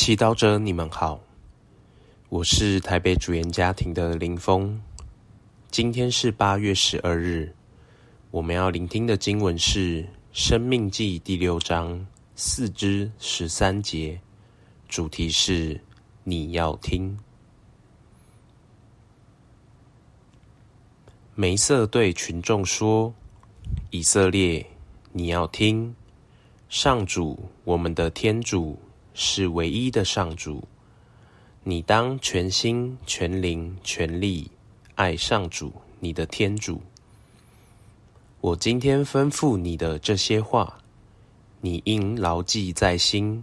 祈祷者，你们好，我是台北主言家庭的林峰。今天是八月十二日，我们要聆听的经文是《生命记》第六章四至十三节，主题是你要听。梅瑟对群众说：“以色列，你要听，上主，我们的天主。”是唯一的上主，你当全心、全灵、全力爱上主，你的天主。我今天吩咐你的这些话，你应牢记在心，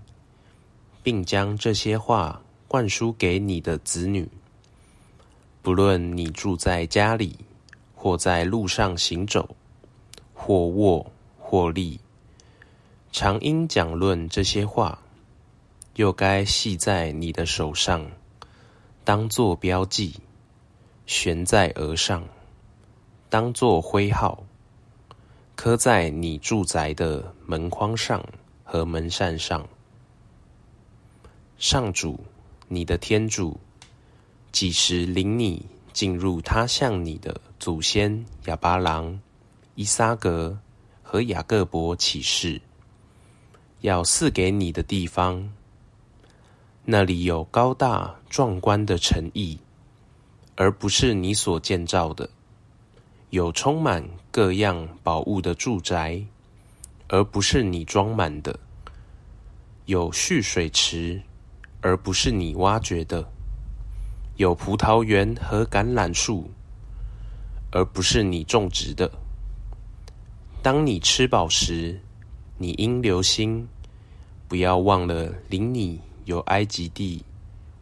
并将这些话灌输给你的子女。不论你住在家里，或在路上行走，或卧或立，常应讲论这些话。又该系在你的手上，当作标记，悬在额上，当作徽号，刻在你住宅的门框上和门扇上。上主，你的天主，几时领你进入他向你的祖先亚巴郎、依撒格和雅各伯起誓，要赐给你的地方。那里有高大壮观的城邑，而不是你所建造的；有充满各样宝物的住宅，而不是你装满的；有蓄水池，而不是你挖掘的；有葡萄园和橄榄树，而不是你种植的。当你吃饱时，你应留心，不要忘了领你。由埃及地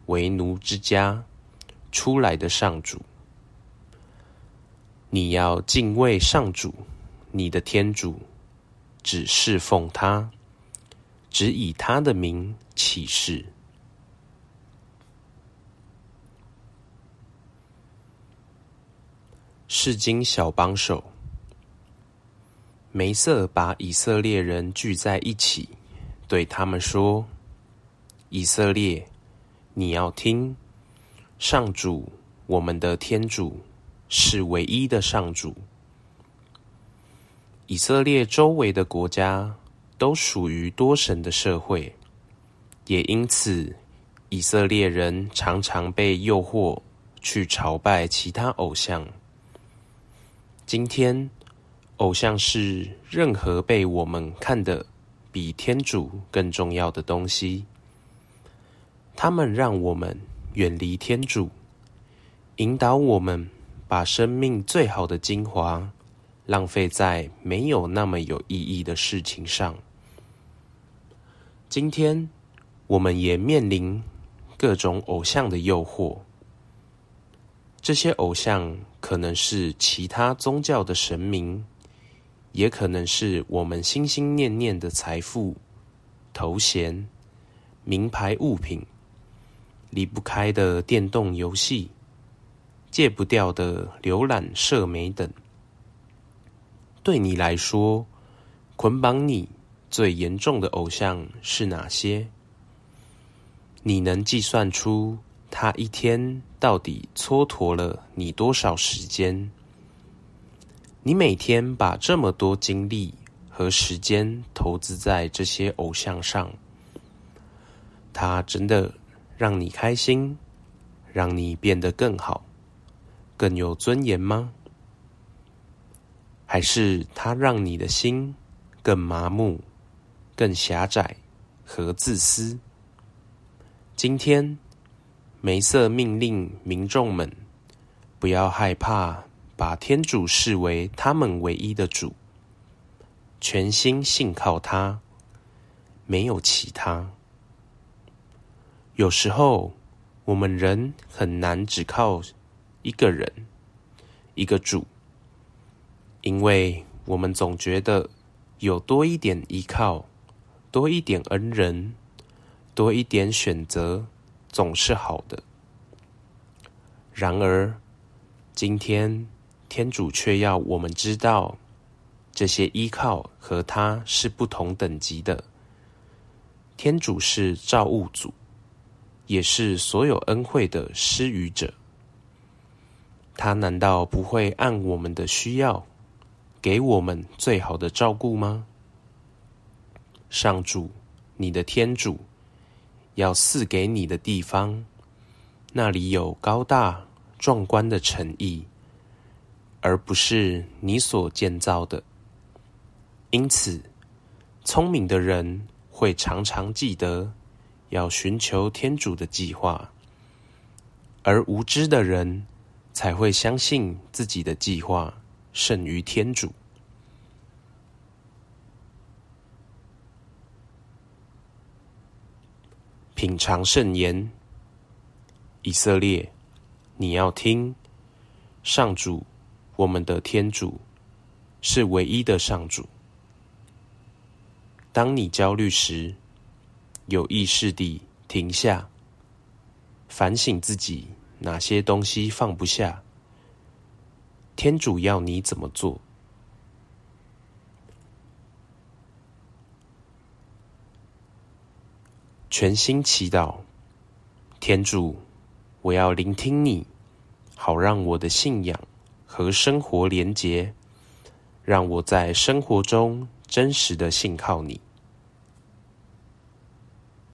为奴之家出来的上主，你要敬畏上主，你的天主，只侍奉他，只以他的名起誓。世经小帮手，梅瑟把以色列人聚在一起，对他们说。以色列，你要听，上主，我们的天主，是唯一的上主。以色列周围的国家都属于多神的社会，也因此，以色列人常常被诱惑去朝拜其他偶像。今天，偶像是任何被我们看得比天主更重要的东西。他们让我们远离天主，引导我们把生命最好的精华浪费在没有那么有意义的事情上。今天，我们也面临各种偶像的诱惑。这些偶像可能是其他宗教的神明，也可能是我们心心念念的财富、头衔、名牌物品。离不开的电动游戏，戒不掉的浏览社媒等，对你来说，捆绑你最严重的偶像是哪些？你能计算出他一天到底蹉跎了你多少时间？你每天把这么多精力和时间投资在这些偶像上，他真的让你开心，让你变得更好，更有尊严吗？还是它让你的心更麻木、更狭窄和自私？今天，梅瑟命令民众们不要害怕，把天主视为他们唯一的主，全心信靠他，没有其他。有时候，我们人很难只靠一个人、一个主，因为我们总觉得有多一点依靠、多一点恩人、多一点选择，总是好的。然而，今天天主却要我们知道，这些依靠和他是不同等级的。天主是造物主。也是所有恩惠的施予者。他难道不会按我们的需要，给我们最好的照顾吗？上主，你的天主，要赐给你的地方，那里有高大壮观的诚意，而不是你所建造的。因此，聪明的人会常常记得要寻求天主的计划，而无知的人才会相信自己的计划胜于天主。品尝圣言，以色列，你要听，上主，我们的天主，是唯一的上主。当你焦虑时，有意识地停下，反省自己哪些东西放不下，天主要你怎么做？全心祈祷，天主，我要聆听你，好让我的信仰和生活连结，让我在生活中真实的信靠你。